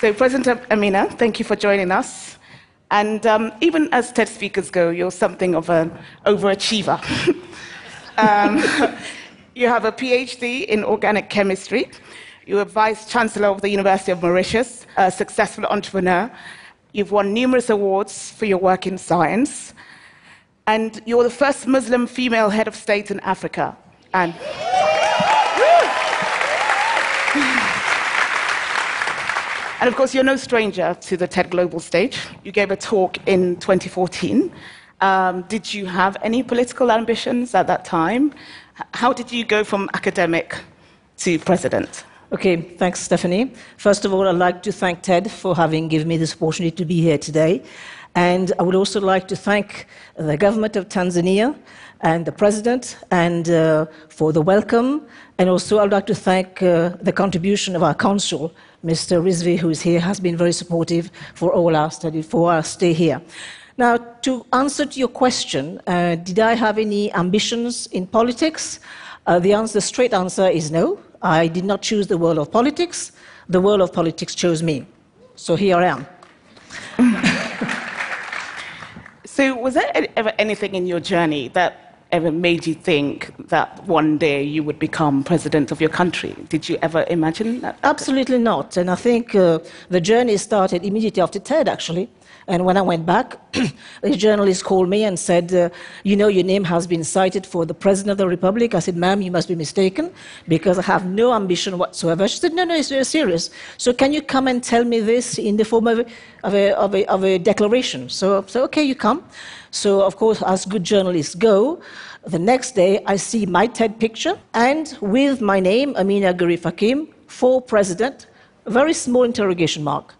So, President Ameenah, thank you for joining us. And um, even as TED speakers go, you're something of an overachiever. um, you have a PhD in organic chemistry. You're vice chancellor of the University of Mauritius, a successful entrepreneur. You've won numerous awards for your work in science. And you're the first Muslim female head of state in Africa. And And of course, you're no stranger to the TED Global stage. You gave a talk in 2014. Um, did you have any political ambitions at that time? How did you go from academic to president? Okay, thanks, Stephanie. First of all, I'd like to thank TED for having given me this opportunity to be here today. And I would also like to thank the government of Tanzania and the president and uh, for the welcome. And also, I'd like to thank uh, the contribution of our council Mr. Rizvi, who is here, has been very supportive for all our study, for our stay here. Now, to answer to your question, uh, did I have any ambitions in politics? Uh, the, answer, the straight answer is no. I did not choose the world of politics. The world of politics chose me. So here I am. so, was there ever anything in your journey that ever made you think that one day you would become president of your country? Did you ever imagine that? Absolutely not. And I think uh, the journey started immediately after TED, actually. And when I went back, a journalist called me and said, uh, You know, your name has been cited for the President of the Republic. I said, Ma'am, you must be mistaken because I have no ambition whatsoever. She said, No, no, it's very serious. So can you come and tell me this in the form of a, of a, of a, of a declaration? So, okay, you come. So, of course, as good journalists go, the next day I see my TED picture and with my name, Ameenah Gurib-Fakim, for president, a very small interrogation mark.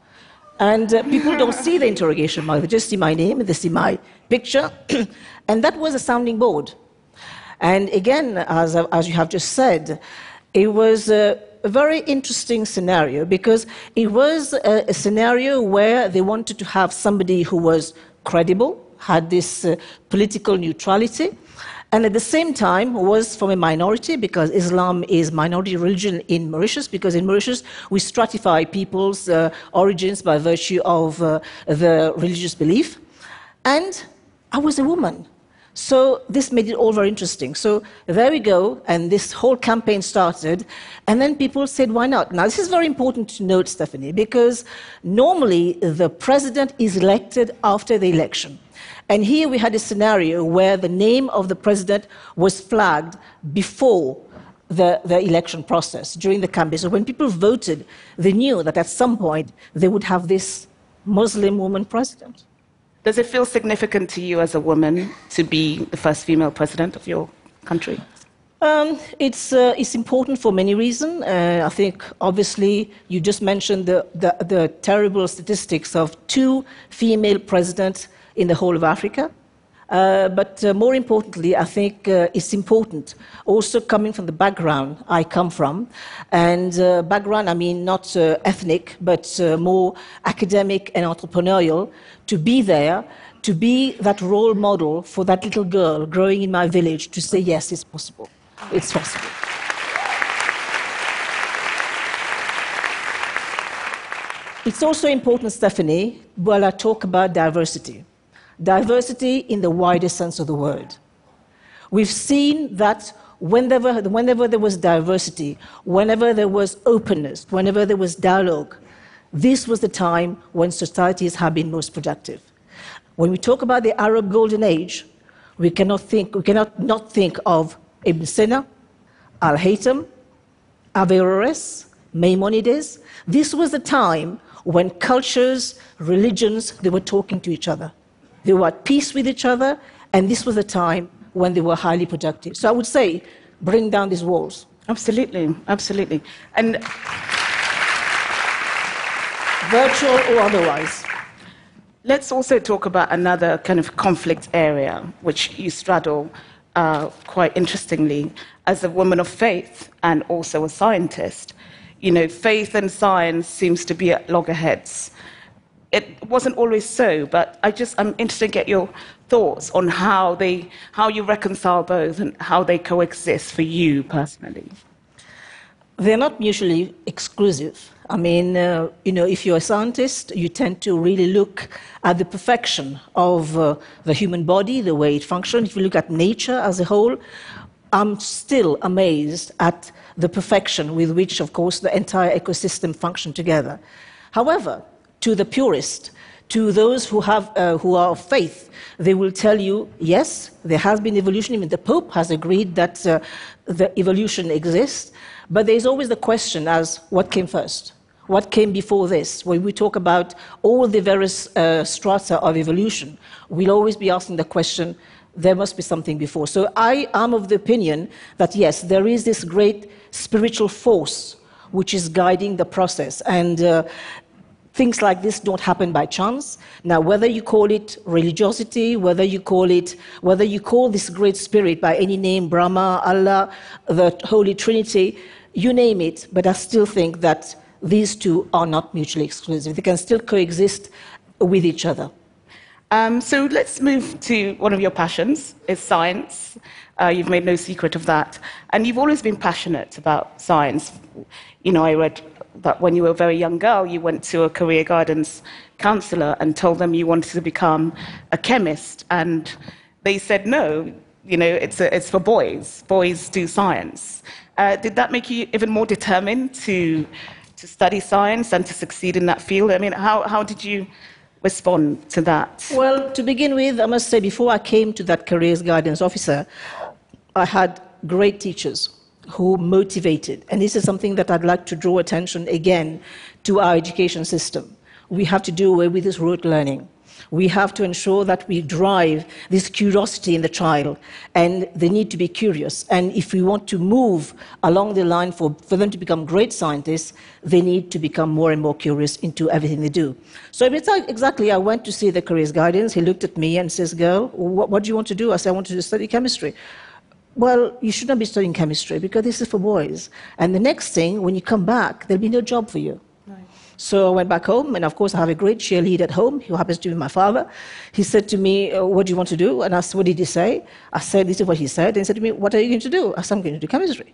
And uh, people don't see the interrogation mark, they just see my name, they see my picture. and that was a sounding board. And again, as, as you have just said, it was a, a very interesting scenario because it was a, a, scenario where they wanted to have somebody who was credible, had this uh, political neutrality, and at the same time was from a minority because Islam is minority religion in Mauritius because in Mauritius we stratify people's uh, origins by virtue of uh, the religious belief. And I was a woman. So this made it all very interesting. So there we go, and this whole campaign started, and then people said, why not? Now, this is very important to note, Stephanie, because normally the president is elected after the election. And here we had a scenario where the name of the president was flagged before the, the election process, during the campaign. So when people voted, they knew that at some point they would have this Muslim woman president. Does it feel significant to you as a woman to be the first female president of your country? Um, it's, uh, it's important for many reasons. Uh, I think, obviously, you just mentioned the, the, the terrible statistics of two female presidents in the whole of Africa. Uh, but uh, more importantly, I think uh, it's important, also coming from the background I come from, and uh, background I mean not uh, ethnic, but uh, more academic and entrepreneurial, to be there, to be that role model for that little girl growing in my village to say, yes, it's possible. It's possible. It's also important, Stephanie, while I talk about diversity diversity in the widest sense of the word. We've seen that whenever, whenever there was diversity, whenever there was openness, whenever there was dialogue, this was the time when societies have been most productive. When we talk about the Arab Golden Age, we cannot, think, we cannot not think of Ibn Sina, Al Haytham, Averroes, Maimonides. This was the time when cultures, religions, they were talking to each other. They were at peace with each other, and this was a time when they were highly productive. So I would say, bring down these walls. Absolutely, absolutely. And virtual or otherwise. Let's also talk about another kind of conflict area, which you straddle uh, quite interestingly as a woman of faith and also a scientist. You know, faith and science seems to be at loggerheads it wasn't always so, but I just, I'm interested to get your thoughts on how, they, how you reconcile both and how they coexist for you personally. They're not mutually exclusive. I mean, uh, you know, if you're a scientist, you tend to really look at the perfection of uh, the human body, the way it functions. If you look at nature as a whole, I'm still amazed at the perfection with which, of course, the entire ecosystem functions together. However, to the purist, to those who, have, uh, who are of faith, they will tell you, yes, there has been evolution. Even the Pope has agreed that uh, the evolution exists. But there's always the question as what came first? What came before this? When we talk about all the various uh, strata of evolution, we'll always be asking the question, there must be something before. So I am of the opinion that yes, there is this great spiritual force which is guiding the process. And uh, things like this don't happen by chance. Now, whether you call it religiosity, whether you call it, whether you call this great spirit by any name, Brahma, Allah, the Holy Trinity, you name it, but I still think that these two are not mutually exclusive. They can still coexist with each other. Um, so let's move to one of your passions, is science. Uh, you've made no secret of that. And you've always been passionate about science. You know, I read that when you were a very young girl, you went to a career guidance counselor and told them you wanted to become a chemist. And they said, no, you know, it's, a, it's for boys. Boys do science. Uh, did that make you even more determined to, to study science and to succeed in that field? I mean, how, how did you respond to that? Well, to begin with, I must say, before I came to that careers guidance officer, I had great teachers who motivated. And this is something that I'd like to draw attention again to our education system. We have to do away with this rote learning. We have to ensure that we drive this curiosity in the child and they need to be curious. And if we want to move along the line for, for them to become great scientists, they need to become more and more curious into everything they do. So it's like exactly, I went to see the careers guidance. He looked at me and says, Girl, what, what do you want to do? I said, I want to study chemistry well, you should not be studying chemistry because this is for boys. And the next thing, when you come back, there'll be no job for you. So I went back home, and of course, I have a great cheerleader at home who happens to be my father. He said to me, uh, What do you want to do? And I said, What did he say? I said, This is what he said. And he said to me, What are you going to do? I said, I'm going to do chemistry.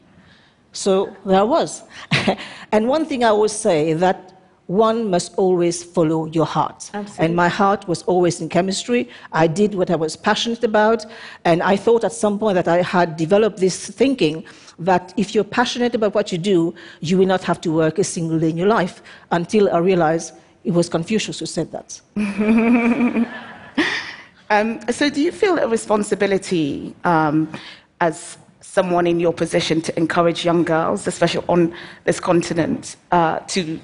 So there I was. and one thing I always say that one must always follow your heart. Absolutely. And my heart was always in chemistry. I did what I was passionate about. And I thought at some point that I had developed this thinking that if you're passionate about what you do, you will not have to work a single day in your life until I realized it was Confucius who said that. um, so, do you feel a responsibility um, as someone in your position to encourage young girls, especially on this continent, uh, to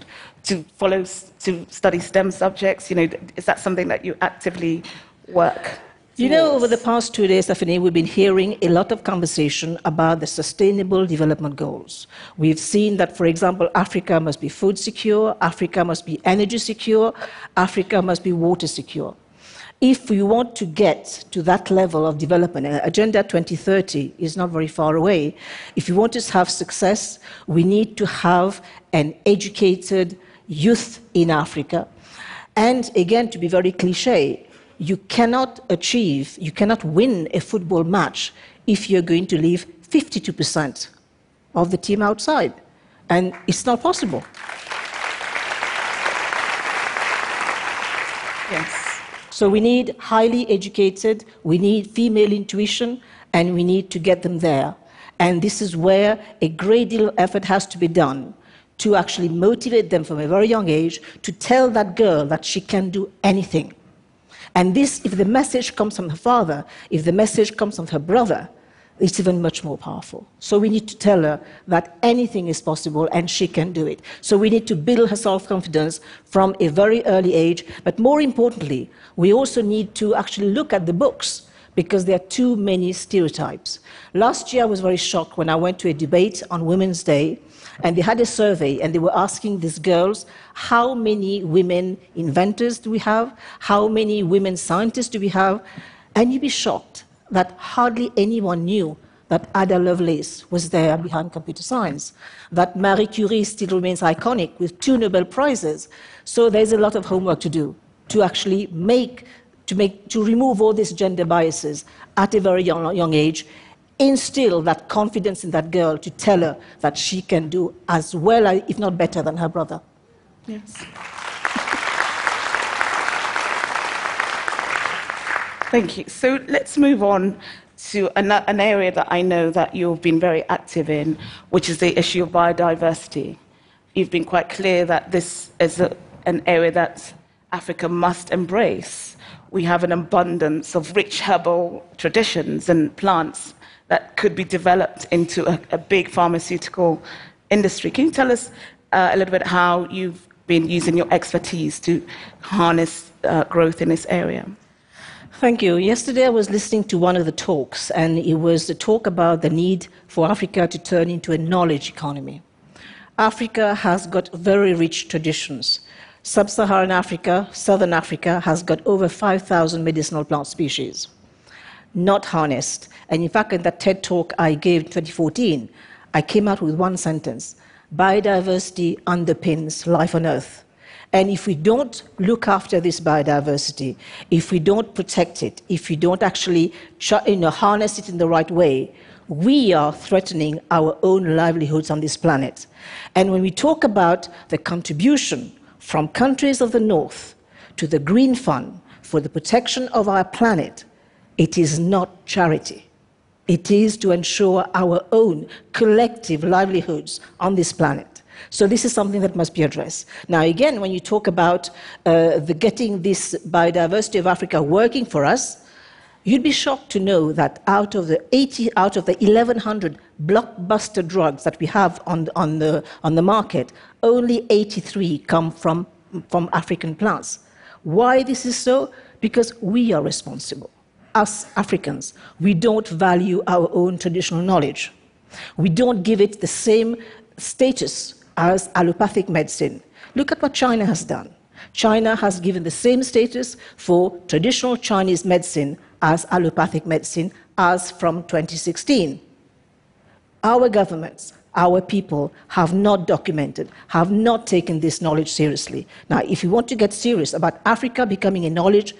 to follow to study STEM subjects? You know, is that something that you actively work? You know, over the past two days, Stephanie, we've been hearing a lot of conversation about the Sustainable Development Goals. We've seen that, for example, Africa must be food secure, Africa must be energy secure, Africa must be water secure. If we want to get to that level of development, Agenda 2030 is not very far away. If we want to have success, we need to have an educated, youth in Africa. And again, to be very cliche, you cannot achieve, you cannot win a football match if you're going to leave 52% of the team outside. And it's not possible. Yes. So we need highly educated, we need female intuition, and we need to get them there. And this is where a great deal of effort has to be done to actually motivate them from a very young age to tell that girl that she can do anything. And this, if the message comes from her father, if the message comes from her brother, it's even much more powerful. So we need to tell her that anything is possible and she can do it. So we need to build her self confidence from a very early age. But more importantly, we also need to actually look at the books because there are too many stereotypes. Last year, I was very shocked when I went to a debate on Women's Day and they had a survey, and they were asking these girls, how many women inventors do we have? How many women scientists do we have? And you'd be shocked that hardly anyone knew that Ada Lovelace was there behind computer science, that Marie Curie still remains iconic with two Nobel Prizes. So there's a lot of homework to do to actually make, to, make, to remove all these gender biases at a very young, young age instill that confidence in that girl to tell her that she can do as well, uh, if not better, than her brother. Yes. Thank you. So let's move on to an, an, area that I know that you've been very active in, which is the issue of biodiversity. You've been quite clear that this is a, an area that Africa must embrace. We have an abundance of rich herbal traditions and plants that could be developed into a, a big pharmaceutical industry. Can you tell us uh, a little bit how you've been using your expertise to harness uh, growth in this area? Thank you. Yesterday I was listening to one of the talks, and it was a talk about the need for Africa to turn into a knowledge economy. Africa has got very rich traditions. Sub Saharan Africa, Southern Africa, has got over 5,000 medicinal plant species, not harnessed. And in fact, in that TED talk I gave in 2014, I came out with one sentence biodiversity underpins life on Earth. And if we don't look after this biodiversity, if we don't protect it, if we don't actually you know, harness it in the right way, we are threatening our own livelihoods on this planet. And when we talk about the contribution from countries of the North to the Green Fund for the protection of our planet, it is not charity. It is to ensure our own collective livelihoods on this planet. So this is something that must be addressed. Now, again, when you talk about uh, the getting this biodiversity of Africa working for us, you'd be shocked to know that out of the 80, out of the 1,100 blockbuster drugs that we have on, on, the, on the market, only 83 come from, from African plants. Why this is so? Because we are responsible. Us Africans, we don't value our own traditional knowledge. We don't give it the same status as allopathic medicine. Look at what China has done. China has given the same status for traditional Chinese medicine as allopathic medicine as from 2016. Our governments, our people have not documented, have not taken this knowledge seriously. Now, if you want to get serious about Africa becoming a knowledge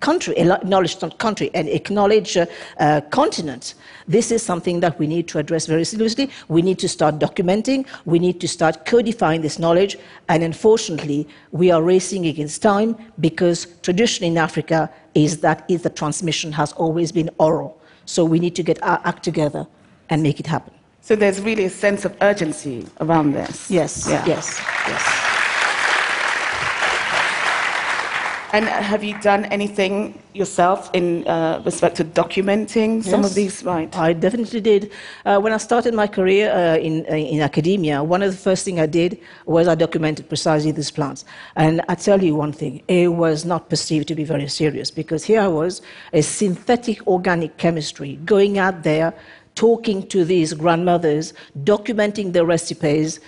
country, acknowledged country, and acknowledged uh, uh, continent. This is something that we need to address very seriously. We need to start documenting. We need to start codifying this knowledge. And unfortunately, we are racing against time because tradition in Africa is that is the transmission has always been oral. So we need to get our act together and make it happen. So there's really a sense of urgency around this. Yes, yeah. yes, yes. And have you done anything yourself in uh, respect to documenting some of these? Right. I definitely did. Uh, when I started my career uh, in, uh, in academia, one of the first things I did was I documented precisely these plants. And I tell you one thing, it was not perceived to be very serious because here I was, a synthetic organic chemistry, going out there, talking to these grandmothers, documenting the recipes,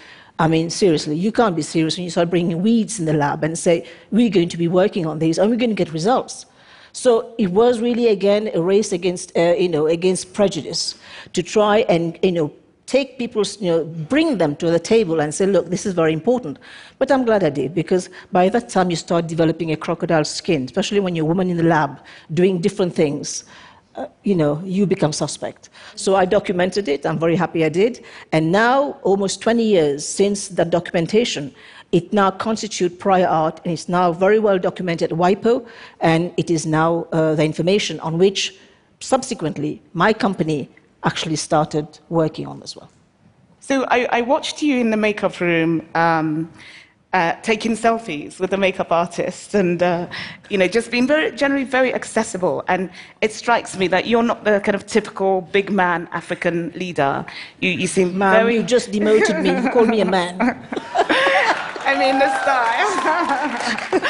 I mean, seriously, you can't be serious when you start bringing weeds in the lab and say, we're going to be working on these and we're going to get results. So it was really, again, a race against, uh, you know, against prejudice to try and, you know, take people, you know, bring them to the table and say, look, this is very important. But I'm glad I did because by that time you start developing a crocodile skin, especially when you're a woman in the lab doing different things uh, you know, you become suspect. So I documented it. I'm very happy I did. And now, almost 20 years since that documentation, it now constitutes prior art, and it's now very well documented at WIPO, and it is now uh, the information on which, subsequently, my company actually started working on as well. So I, I watched you in the makeup room. Um, uh, taking selfies with the makeup artist and uh, you know just being very generally very accessible. And it strikes me that you're not the kind of typical big man african leader. You, you seem very you just demoted me. You called me a man. I mean the style.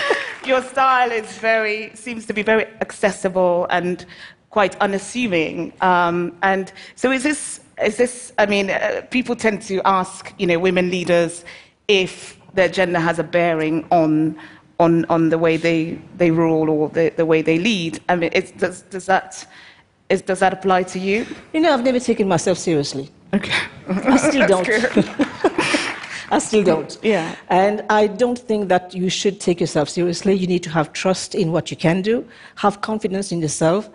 Your style is very seems to be very accessible and quite unassuming. Um, and so is this is this i mean uh, people tend to ask you know women leaders if their gender has a bearing on, on, on the way they, they rule or the, the way they lead. I mean, does, does, that, is, does that apply to you? You know, I've never taken myself seriously. Okay. I still don't. I still don't. Yeah. And I don't think that you should take yourself seriously. You need to have trust in what you can do, have confidence in yourself,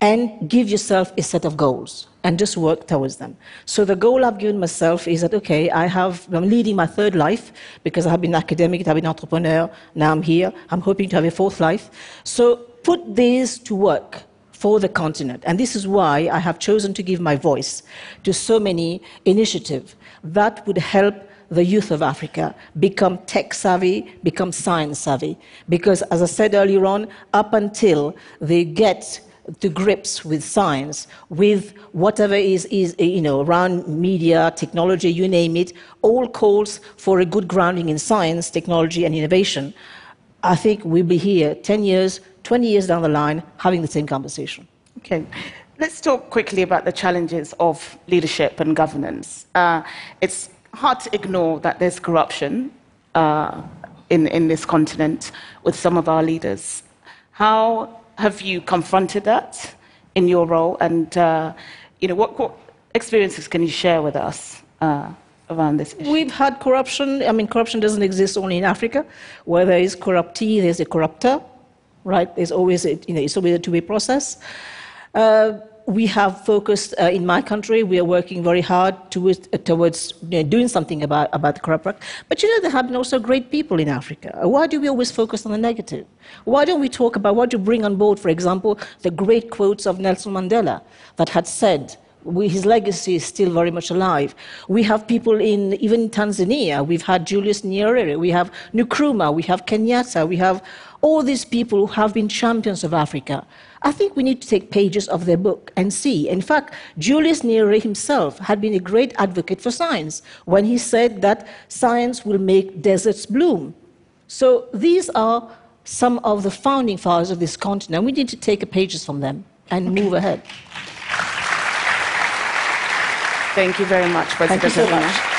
and give yourself a set of goals. And just work towards them. So the goal I've given myself is that okay, I have I'm leading my third life because I have been academic, I've been entrepreneur, now I'm here. I'm hoping to have a fourth life. So put these to work for the continent. And this is why I have chosen to give my voice to so many initiatives that would help the youth of Africa become tech savvy, become science savvy. Because, as I said earlier on, up until they get to grips with science, with whatever is, is you know, around media, technology, you name it, all calls for a good grounding in science, technology, and innovation. I think we'll be here 10 years, 20 years down the line having the same conversation. Okay. Let's talk quickly about the challenges of leadership and governance. Uh, it's hard to ignore that there's corruption uh, in, in this continent with some of our leaders. How have you confronted that in your role? And uh, you know, what, what, experiences can you share with us uh, around this issue? We've had corruption. I mean, corruption doesn't exist only in Africa. Where there is corruptee, there's a corruptor, right? There's always a, you know, it's always a two-way process. Uh, we have focused uh, in my country. We are working very hard towards, uh, towards you know, doing something about, about the corrupt. But you know, there have been also great people in Africa. Why do we always focus on the negative? Why don't we talk about what you bring on board, for example, the great quotes of Nelson Mandela that had said, we, his legacy is still very much alive. We have people in even Tanzania. We've had Julius Nyerere. We have Nkrumah. We have Kenyatta. We have all these people who have been champions of Africa. I think we need to take pages of their book and see. In fact, Julius Nyerere himself had been a great advocate for science when he said that science will make deserts bloom. So these are some of the founding fathers of this continent. We need to take pages from them and move ahead. Thank you very much, President. Thank you so much.